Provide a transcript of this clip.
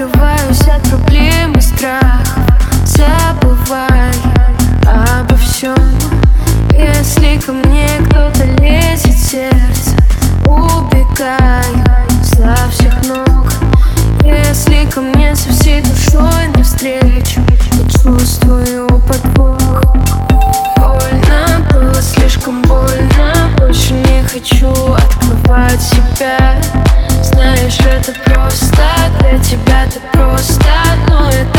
Закрываюсь от проблем и страх Забывай обо всем Если ко мне кто-то лезет в сердце Убегай со всех ног. Если ко мне со всей душой навстречу чувствую подвох. Больно было, слишком больно Больше не хочу открывать себя. Знаешь, это просто. Для тебя, это просто, но это